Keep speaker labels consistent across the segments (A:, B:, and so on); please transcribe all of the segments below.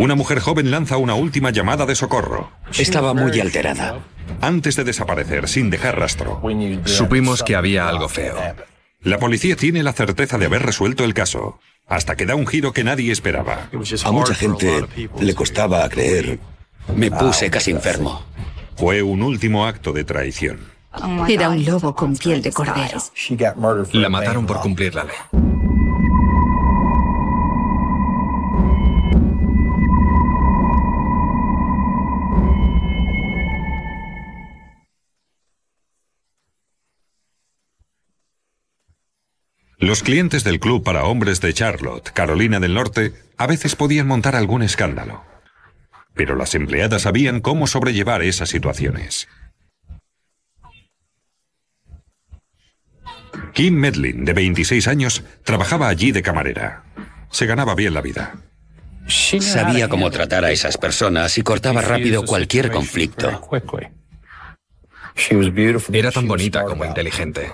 A: Una mujer joven lanza una última llamada de socorro.
B: Estaba muy alterada.
A: Antes de desaparecer sin dejar rastro.
C: Supimos que había algo feo.
A: La policía tiene la certeza de haber resuelto el caso, hasta que da un giro que nadie esperaba.
B: A mucha gente le costaba creer. Me puse casi enfermo.
A: Fue un último acto de traición.
D: Era un lobo con piel de cordero.
C: La mataron por cumplir la ley.
A: Los clientes del club para hombres de Charlotte, Carolina del Norte, a veces podían montar algún escándalo. Pero las empleadas sabían cómo sobrellevar esas situaciones. Kim Medlin, de 26 años, trabajaba allí de camarera. Se ganaba bien la vida.
B: Sabía cómo tratar a esas personas y cortaba rápido cualquier conflicto.
C: Era tan bonita como inteligente.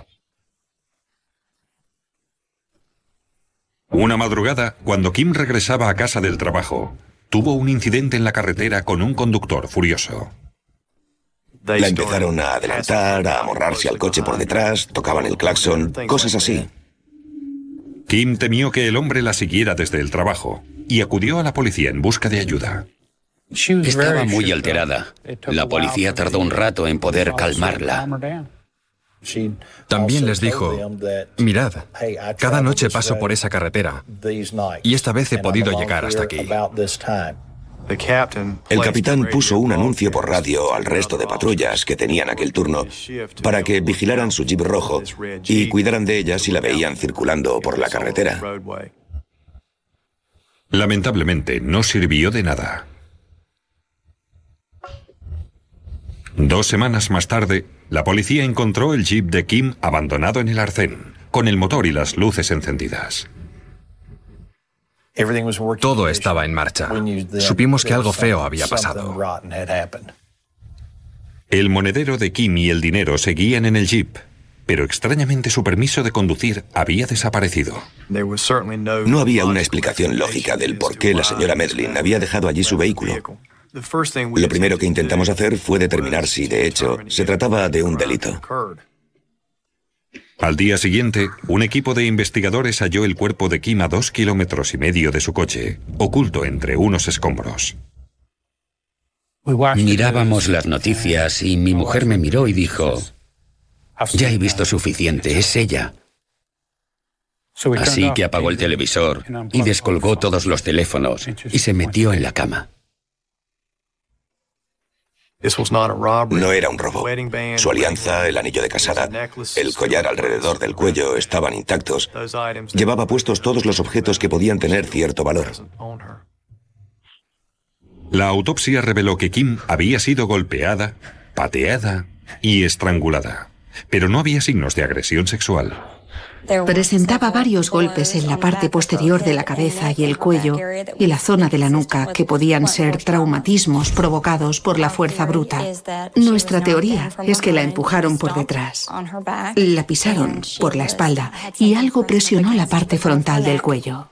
A: Una madrugada, cuando Kim regresaba a casa del trabajo, tuvo un incidente en la carretera con un conductor furioso.
B: La empezaron a adelantar, a amorrarse al coche por detrás, tocaban el claxon, cosas así.
A: Kim temió que el hombre la siguiera desde el trabajo y acudió a la policía en busca de ayuda.
B: Estaba muy alterada. La policía tardó un rato en poder calmarla.
C: También les dijo, mirad, cada noche paso por esa carretera y esta vez he podido llegar hasta aquí.
B: El capitán puso un anuncio por radio al resto de patrullas que tenían aquel turno para que vigilaran su jeep rojo y cuidaran de ella si la veían circulando por la carretera.
A: Lamentablemente no sirvió de nada. Dos semanas más tarde, la policía encontró el jeep de Kim abandonado en el arcén, con el motor y las luces encendidas.
C: Todo estaba en marcha. Supimos que algo feo había pasado.
A: El monedero de Kim y el dinero seguían en el jeep, pero extrañamente su permiso de conducir había desaparecido.
B: No había una explicación lógica del por qué la señora Medlin había dejado allí su vehículo. Lo primero que intentamos hacer fue determinar si, de hecho, se trataba de un delito.
A: Al día siguiente, un equipo de investigadores halló el cuerpo de Kim a dos kilómetros y medio de su coche, oculto entre unos escombros.
B: Mirábamos las noticias y mi mujer me miró y dijo, ya he visto suficiente, es ella. Así que apagó el televisor y descolgó todos los teléfonos y se metió en la cama. No era un robo. Su alianza, el anillo de casada, el collar alrededor del cuello estaban intactos. Llevaba puestos todos los objetos que podían tener cierto valor.
A: La autopsia reveló que Kim había sido golpeada, pateada y estrangulada, pero no había signos de agresión sexual.
D: Presentaba varios golpes en la parte posterior de la cabeza y el cuello y la zona de la nuca que podían ser traumatismos provocados por la fuerza bruta. Nuestra teoría es que la empujaron por detrás, la pisaron por la espalda y algo presionó la parte frontal del cuello.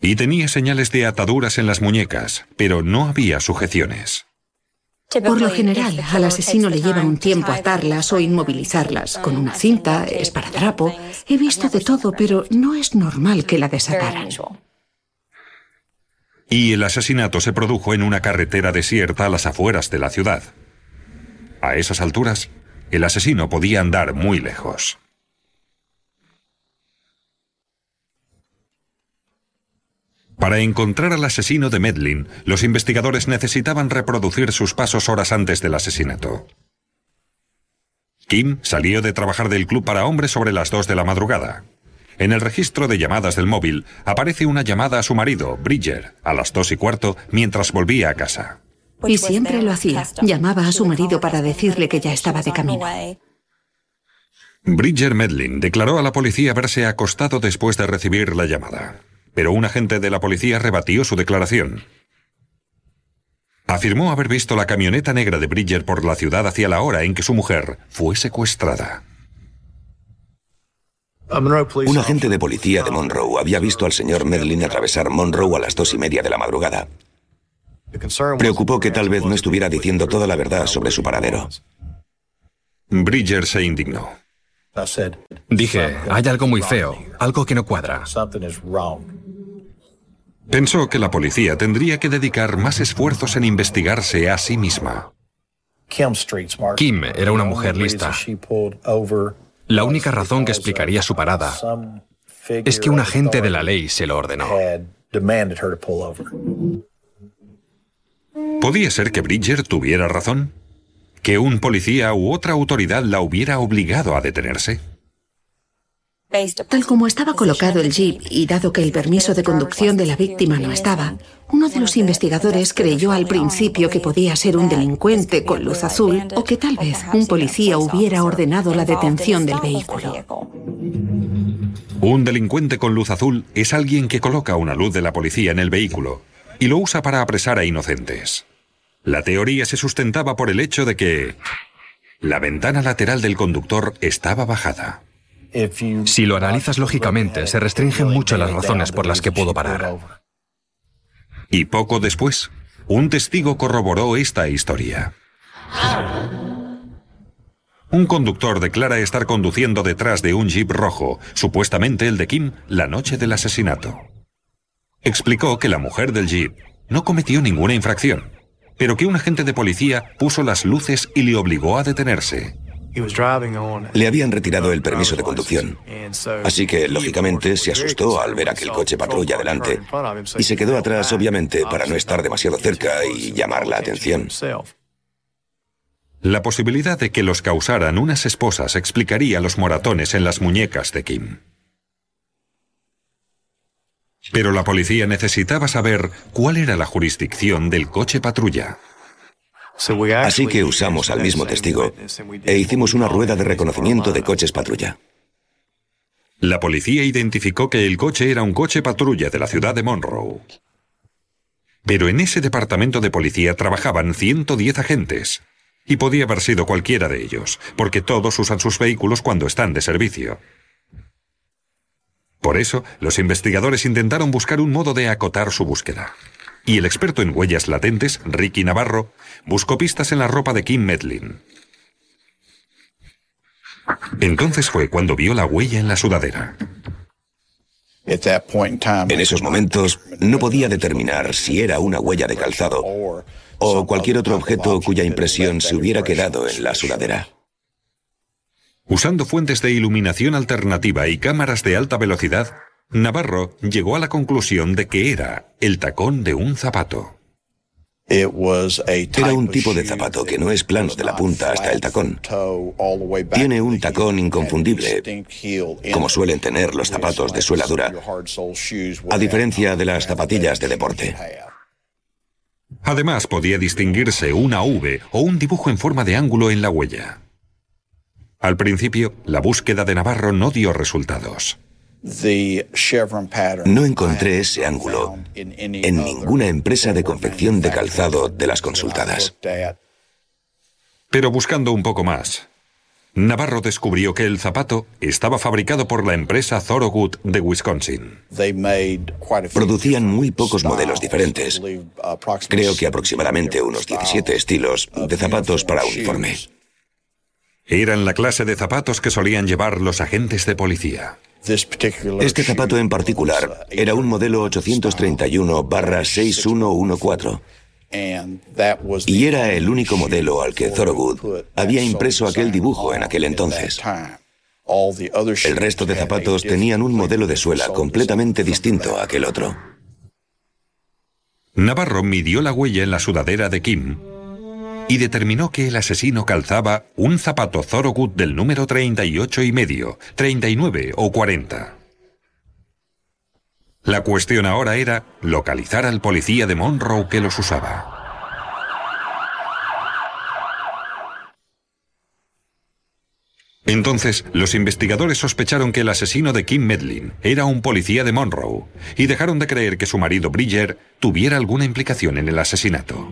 A: Y tenía señales de ataduras en las muñecas, pero no había sujeciones.
D: Por lo general, al asesino le lleva un tiempo atarlas o inmovilizarlas con una cinta, esparadrapo. He visto de todo, pero no es normal que la desataran.
A: Y el asesinato se produjo en una carretera desierta a las afueras de la ciudad. A esas alturas, el asesino podía andar muy lejos. Para encontrar al asesino de Medlin, los investigadores necesitaban reproducir sus pasos horas antes del asesinato. Kim salió de trabajar del club para hombres sobre las 2 de la madrugada. En el registro de llamadas del móvil aparece una llamada a su marido, Bridger, a las dos y cuarto, mientras volvía a casa.
D: Y siempre lo hacía. Llamaba a su marido para decirle que ya estaba de camino.
A: Bridger Medlin declaró a la policía haberse acostado después de recibir la llamada pero un agente de la policía rebatió su declaración. Afirmó haber visto la camioneta negra de Bridger por la ciudad hacia la hora en que su mujer fue secuestrada.
B: Un agente de policía de Monroe había visto al señor Medlin atravesar Monroe a las dos y media de la madrugada. Preocupó que tal vez no estuviera diciendo toda la verdad sobre su paradero.
A: Bridger se indignó.
C: Dije, hay algo muy feo, algo que no cuadra.
A: Pensó que la policía tendría que dedicar más esfuerzos en investigarse a sí misma.
C: Kim era una mujer lista. La única razón que explicaría su parada es que un agente de la ley se lo ordenó.
A: ¿Podía ser que Bridger tuviera razón? ¿Que un policía u otra autoridad la hubiera obligado a detenerse?
D: Tal como estaba colocado el jeep y dado que el permiso de conducción de la víctima no estaba, uno de los investigadores creyó al principio que podía ser un delincuente con luz azul o que tal vez un policía hubiera ordenado la detención del vehículo.
A: Un delincuente con luz azul es alguien que coloca una luz de la policía en el vehículo y lo usa para apresar a inocentes. La teoría se sustentaba por el hecho de que la ventana lateral del conductor estaba bajada.
C: Si lo analizas lógicamente, se restringen mucho las razones por las que pudo parar.
A: Y poco después, un testigo corroboró esta historia. Un conductor declara estar conduciendo detrás de un jeep rojo, supuestamente el de Kim, la noche del asesinato. Explicó que la mujer del jeep no cometió ninguna infracción, pero que un agente de policía puso las luces y le obligó a detenerse.
B: Le habían retirado el permiso de conducción, así que lógicamente se asustó al ver aquel coche patrulla delante y se quedó atrás obviamente para no estar demasiado cerca y llamar la atención.
A: La posibilidad de que los causaran unas esposas explicaría los moratones en las muñecas de Kim. Pero la policía necesitaba saber cuál era la jurisdicción del coche patrulla.
B: Así que usamos al mismo testigo e hicimos una rueda de reconocimiento de coches patrulla.
A: La policía identificó que el coche era un coche patrulla de la ciudad de Monroe. Pero en ese departamento de policía trabajaban 110 agentes. Y podía haber sido cualquiera de ellos, porque todos usan sus vehículos cuando están de servicio. Por eso, los investigadores intentaron buscar un modo de acotar su búsqueda y el experto en huellas latentes, Ricky Navarro, buscó pistas en la ropa de Kim Medlin. Entonces fue cuando vio la huella en la sudadera.
B: En esos momentos no podía determinar si era una huella de calzado o cualquier otro objeto cuya impresión se hubiera quedado en la sudadera.
A: Usando fuentes de iluminación alternativa y cámaras de alta velocidad, Navarro llegó a la conclusión de que era el tacón de un zapato.
B: Era un tipo de zapato que no es plano de la punta hasta el tacón. Tiene un tacón inconfundible, como suelen tener los zapatos de suela dura, a diferencia de las zapatillas de deporte.
A: Además, podía distinguirse una V o un dibujo en forma de ángulo en la huella. Al principio, la búsqueda de Navarro no dio resultados.
B: No encontré ese ángulo en ninguna empresa de confección de calzado de las consultadas.
A: Pero buscando un poco más, Navarro descubrió que el zapato estaba fabricado por la empresa Thorogood de Wisconsin.
B: Producían muy pocos modelos diferentes. Creo que aproximadamente unos 17 estilos de zapatos para uniforme.
A: Eran la clase de zapatos que solían llevar los agentes de policía.
B: Este zapato en particular era un modelo 831-6114 y era el único modelo al que Thorogood había impreso aquel dibujo en aquel entonces. El resto de zapatos tenían un modelo de suela completamente distinto a aquel otro.
A: Navarro midió la huella en la sudadera de Kim y determinó que el asesino calzaba un zapato Thorogood del número 38 y medio, 39 o 40. La cuestión ahora era localizar al policía de Monroe que los usaba. Entonces, los investigadores sospecharon que el asesino de Kim Medlin era un policía de Monroe y dejaron de creer que su marido Bridger tuviera alguna implicación en el asesinato.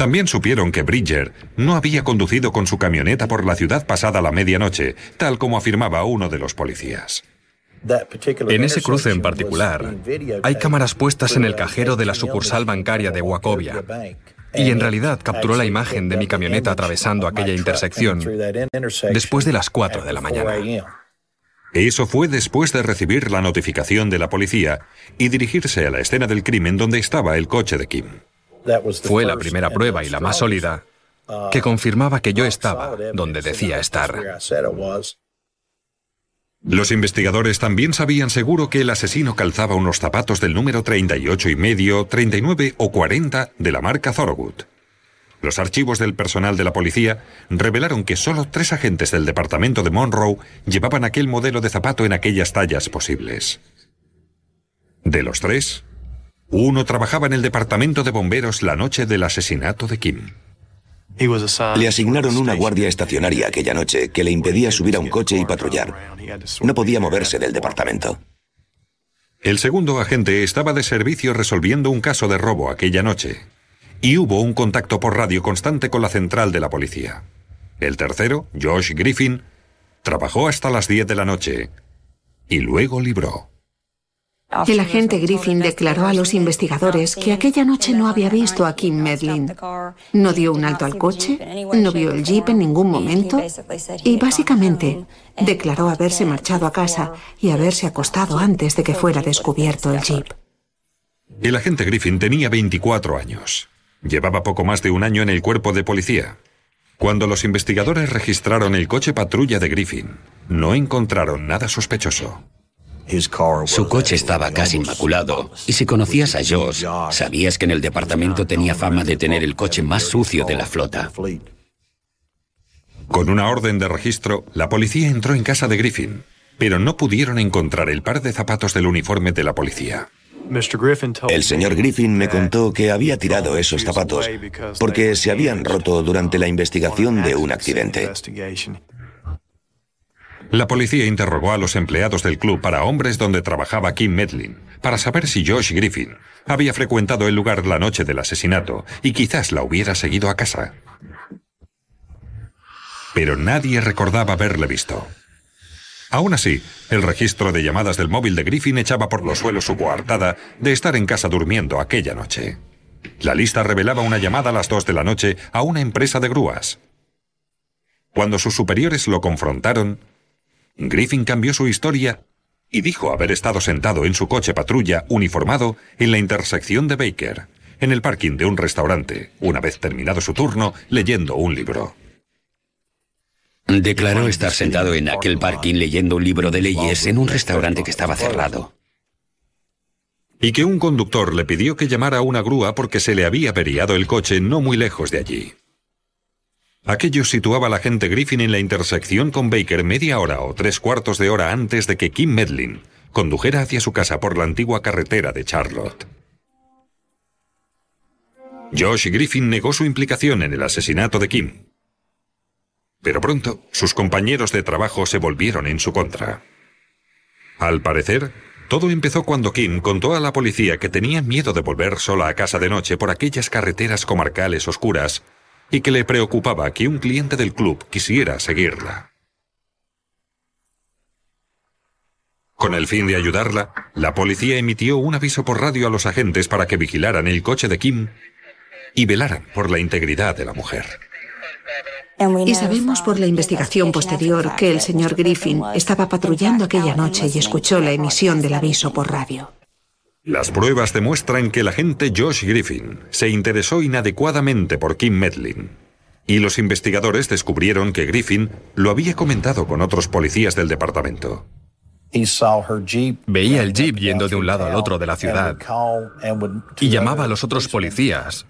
A: También supieron que Bridger no había conducido con su camioneta por la ciudad pasada la medianoche, tal como afirmaba uno de los policías.
C: En ese cruce en particular, hay cámaras puestas en el cajero de la sucursal bancaria de Wacovia. Y en realidad capturó la imagen de mi camioneta atravesando aquella intersección después de las 4 de la mañana.
A: Eso fue después de recibir la notificación de la policía y dirigirse a la escena del crimen donde estaba el coche de Kim.
C: Fue la primera prueba y la más sólida que confirmaba que yo estaba donde decía estar.
A: Los investigadores también sabían seguro que el asesino calzaba unos zapatos del número 38 y medio, 39 o 40 de la marca Thorogood. Los archivos del personal de la policía revelaron que solo tres agentes del departamento de Monroe llevaban aquel modelo de zapato en aquellas tallas posibles. De los tres, uno trabajaba en el departamento de bomberos la noche del asesinato de Kim.
B: Le asignaron una guardia estacionaria aquella noche que le impedía subir a un coche y patrullar. No podía moverse del departamento.
A: El segundo agente estaba de servicio resolviendo un caso de robo aquella noche, y hubo un contacto por radio constante con la central de la policía. El tercero, Josh Griffin, trabajó hasta las 10 de la noche y luego libró.
D: El agente Griffin declaró a los investigadores que aquella noche no había visto a Kim Medlin. No dio un alto al coche, no vio el jeep en ningún momento y básicamente declaró haberse marchado a casa y haberse acostado antes de que fuera descubierto el jeep.
A: El agente Griffin tenía 24 años. Llevaba poco más de un año en el cuerpo de policía. Cuando los investigadores registraron el coche patrulla de Griffin, no encontraron nada sospechoso.
E: Su coche estaba casi inmaculado. Y si conocías a Josh, sabías que en el departamento tenía fama de tener el coche más sucio de la flota.
A: Con una orden de registro, la policía entró en casa de Griffin, pero no pudieron encontrar el par de zapatos del uniforme de la policía.
B: El señor Griffin me contó que había tirado esos zapatos porque se habían roto durante la investigación de un accidente.
A: La policía interrogó a los empleados del club para hombres donde trabajaba Kim Medlin, para saber si Josh Griffin había frecuentado el lugar la noche del asesinato y quizás la hubiera seguido a casa. Pero nadie recordaba haberle visto. Aún así, el registro de llamadas del móvil de Griffin echaba por los suelos su coartada de estar en casa durmiendo aquella noche. La lista revelaba una llamada a las dos de la noche a una empresa de grúas. Cuando sus superiores lo confrontaron, Griffin cambió su historia y dijo haber estado sentado en su coche patrulla uniformado en la intersección de Baker, en el parking de un restaurante, una vez terminado su turno, leyendo un libro.
E: Declaró estar sentado en aquel parking leyendo un libro de leyes en un restaurante que estaba cerrado.
A: Y que un conductor le pidió que llamara a una grúa porque se le había averiado el coche no muy lejos de allí. Aquello situaba al agente Griffin en la intersección con Baker media hora o tres cuartos de hora antes de que Kim Medlin condujera hacia su casa por la antigua carretera de Charlotte. Josh Griffin negó su implicación en el asesinato de Kim. Pero pronto, sus compañeros de trabajo se volvieron en su contra. Al parecer, todo empezó cuando Kim contó a la policía que tenía miedo de volver sola a casa de noche por aquellas carreteras comarcales oscuras y que le preocupaba que un cliente del club quisiera seguirla. Con el fin de ayudarla, la policía emitió un aviso por radio a los agentes para que vigilaran el coche de Kim y velaran por la integridad de la mujer.
D: Y sabemos por la investigación posterior que el señor Griffin estaba patrullando aquella noche y escuchó la emisión del aviso por radio.
A: Las pruebas demuestran que el agente Josh Griffin se interesó inadecuadamente por Kim Medlin. Y los investigadores descubrieron que Griffin lo había comentado con otros policías del departamento.
C: Veía el jeep yendo de un lado al otro de la ciudad y llamaba a los otros policías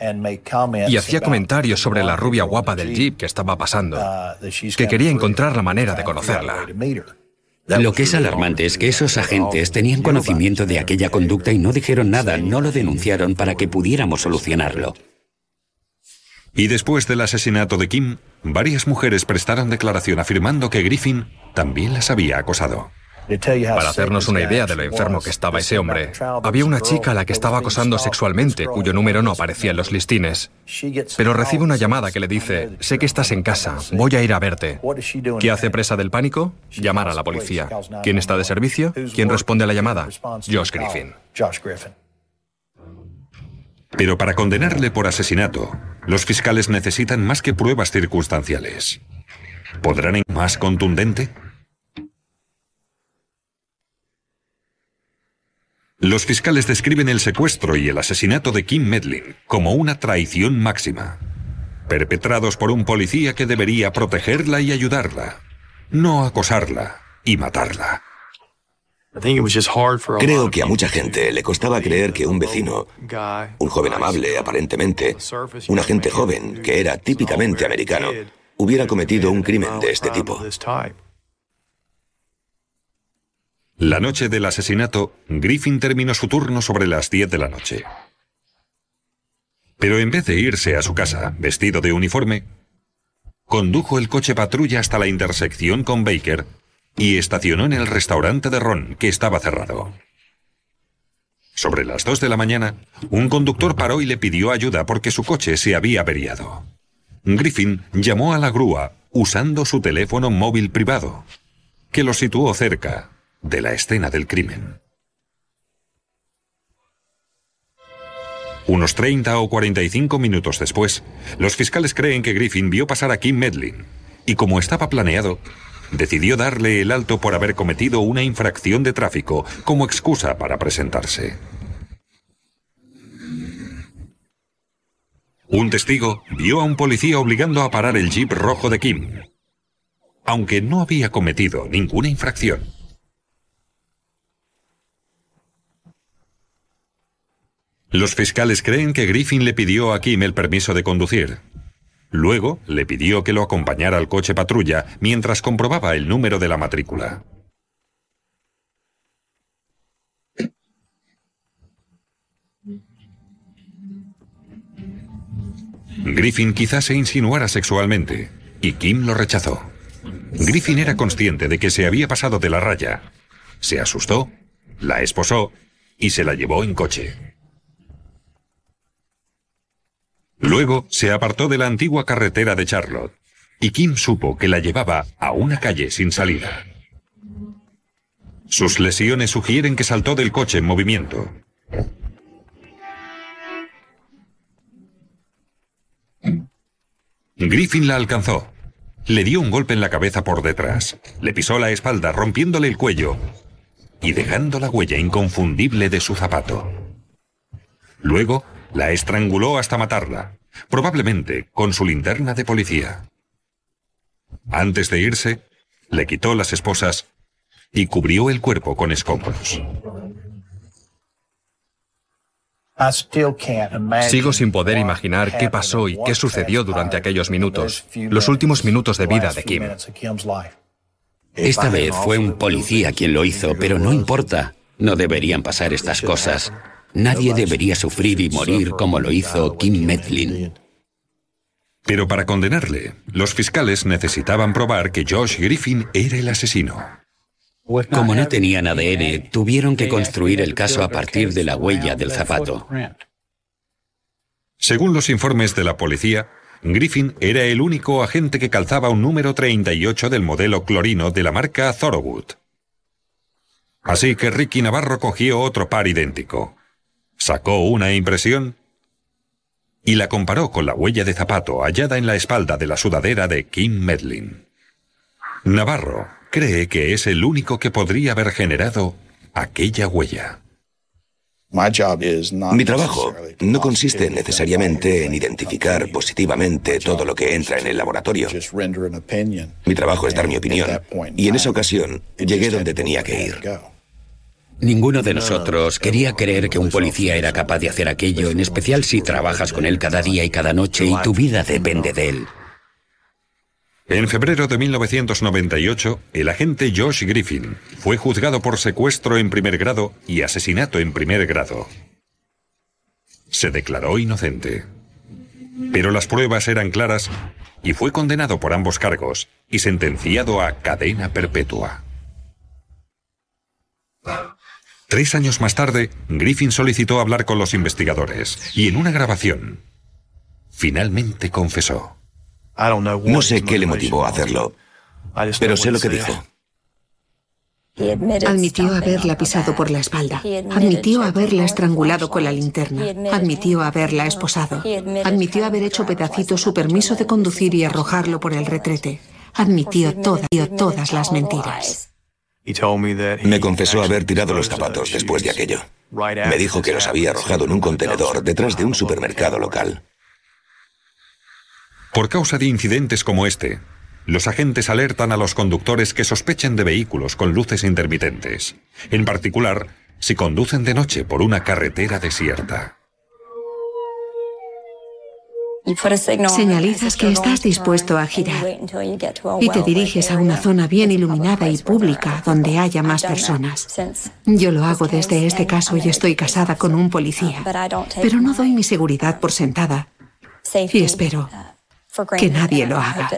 C: y hacía comentarios sobre la rubia guapa del jeep que estaba pasando, que quería encontrar la manera de conocerla.
E: Lo que es alarmante es que esos agentes tenían conocimiento de aquella conducta y no dijeron nada, no lo denunciaron para que pudiéramos solucionarlo.
A: Y después del asesinato de Kim, varias mujeres prestaron declaración afirmando que Griffin también las había acosado.
C: Para hacernos una idea de lo enfermo que estaba ese hombre, había una chica a la que estaba acosando sexualmente, cuyo número no aparecía en los listines. Pero recibe una llamada que le dice, sé que estás en casa, voy a ir a verte. ¿Qué hace presa del pánico? Llamar a la policía. ¿Quién está de servicio? ¿Quién responde a la llamada? Josh Griffin.
A: Pero para condenarle por asesinato, los fiscales necesitan más que pruebas circunstanciales. ¿Podrán ir más contundente? Los fiscales describen el secuestro y el asesinato de Kim Medlin como una traición máxima, perpetrados por un policía que debería protegerla y ayudarla, no acosarla y matarla.
B: Creo que a mucha gente le costaba creer que un vecino, un joven amable aparentemente, un agente joven que era típicamente americano, hubiera cometido un crimen de este tipo.
A: La noche del asesinato, Griffin terminó su turno sobre las 10 de la noche. Pero en vez de irse a su casa, vestido de uniforme, condujo el coche patrulla hasta la intersección con Baker y estacionó en el restaurante de Ron, que estaba cerrado. Sobre las 2 de la mañana, un conductor paró y le pidió ayuda porque su coche se había averiado. Griffin llamó a la grúa usando su teléfono móvil privado, que lo situó cerca de la escena del crimen. Unos 30 o 45 minutos después, los fiscales creen que Griffin vio pasar a Kim Medlin y como estaba planeado, decidió darle el alto por haber cometido una infracción de tráfico como excusa para presentarse. Un testigo vio a un policía obligando a parar el jeep rojo de Kim, aunque no había cometido ninguna infracción. Los fiscales creen que Griffin le pidió a Kim el permiso de conducir. Luego le pidió que lo acompañara al coche patrulla mientras comprobaba el número de la matrícula. Griffin quizás se insinuara sexualmente, y Kim lo rechazó. Griffin era consciente de que se había pasado de la raya. Se asustó, la esposó y se la llevó en coche. Luego se apartó de la antigua carretera de Charlotte, y Kim supo que la llevaba a una calle sin salida. Sus lesiones sugieren que saltó del coche en movimiento. Griffin la alcanzó. Le dio un golpe en la cabeza por detrás. Le pisó la espalda rompiéndole el cuello y dejando la huella inconfundible de su zapato. Luego la estranguló hasta matarla, probablemente con su linterna de policía. Antes de irse, le quitó las esposas y cubrió el cuerpo con escombros.
C: Sigo sin poder imaginar qué pasó y qué sucedió durante aquellos minutos, los últimos minutos de vida de Kim.
E: Esta vez fue un policía quien lo hizo, pero no importa. No deberían pasar estas cosas. Nadie debería sufrir y morir como lo hizo Kim Medlin.
A: Pero para condenarle, los fiscales necesitaban probar que Josh Griffin era el asesino.
E: Como no tenían ADN, tuvieron que construir el caso a partir de la huella del zapato.
A: Según los informes de la policía, Griffin era el único agente que calzaba un número 38 del modelo clorino de la marca Thorowood. Así que Ricky Navarro cogió otro par idéntico sacó una impresión y la comparó con la huella de zapato hallada en la espalda de la sudadera de Kim Medlin. Navarro cree que es el único que podría haber generado aquella huella.
B: Mi trabajo no consiste necesariamente en identificar positivamente todo lo que entra en el laboratorio. Mi trabajo es dar mi opinión. Y en esa ocasión llegué donde tenía que ir.
E: Ninguno de nosotros quería creer que un policía era capaz de hacer aquello, en especial si trabajas con él cada día y cada noche y tu vida depende de él.
A: En febrero de 1998, el agente Josh Griffin fue juzgado por secuestro en primer grado y asesinato en primer grado. Se declaró inocente. Pero las pruebas eran claras y fue condenado por ambos cargos y sentenciado a cadena perpetua. Tres años más tarde, Griffin solicitó hablar con los investigadores y en una grabación, finalmente confesó.
B: No sé qué le motivó a hacerlo, pero sé lo que dijo.
D: Admitió haberla pisado por la espalda. Admitió haberla estrangulado con la linterna. Admitió haberla esposado. Admitió haber hecho pedacitos su permiso de conducir y arrojarlo por el retrete. Admitió todas las mentiras.
B: Me confesó haber tirado los zapatos después de aquello. Me dijo que los había arrojado en un contenedor detrás de un supermercado local.
A: Por causa de incidentes como este, los agentes alertan a los conductores que sospechen de vehículos con luces intermitentes, en particular si conducen de noche por una carretera desierta.
D: Señalizas que estás dispuesto a girar y te diriges a una zona bien iluminada y pública donde haya más personas. Yo lo hago desde este caso y estoy casada con un policía, pero no doy mi seguridad por sentada y espero que nadie lo haga.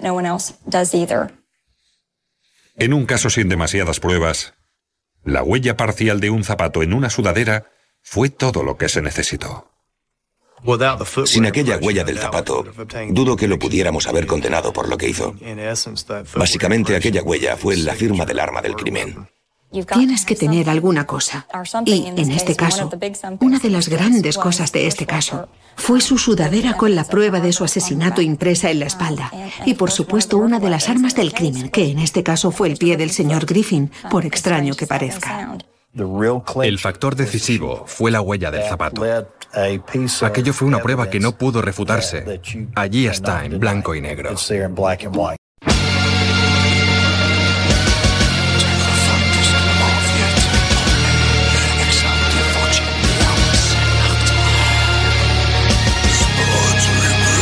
A: En un caso sin demasiadas pruebas, la huella parcial de un zapato en una sudadera fue todo lo que se necesitó.
B: Sin aquella huella del zapato, dudo que lo pudiéramos haber condenado por lo que hizo. Básicamente aquella huella fue la firma del arma del crimen.
D: Tienes que tener alguna cosa. Y en este caso, una de las grandes cosas de este caso fue su sudadera con la prueba de su asesinato impresa en la espalda. Y por supuesto una de las armas del crimen, que en este caso fue el pie del señor Griffin, por extraño que parezca.
C: El factor decisivo fue la huella del zapato. Aquello fue una prueba que no pudo refutarse. Allí está, en blanco y negro.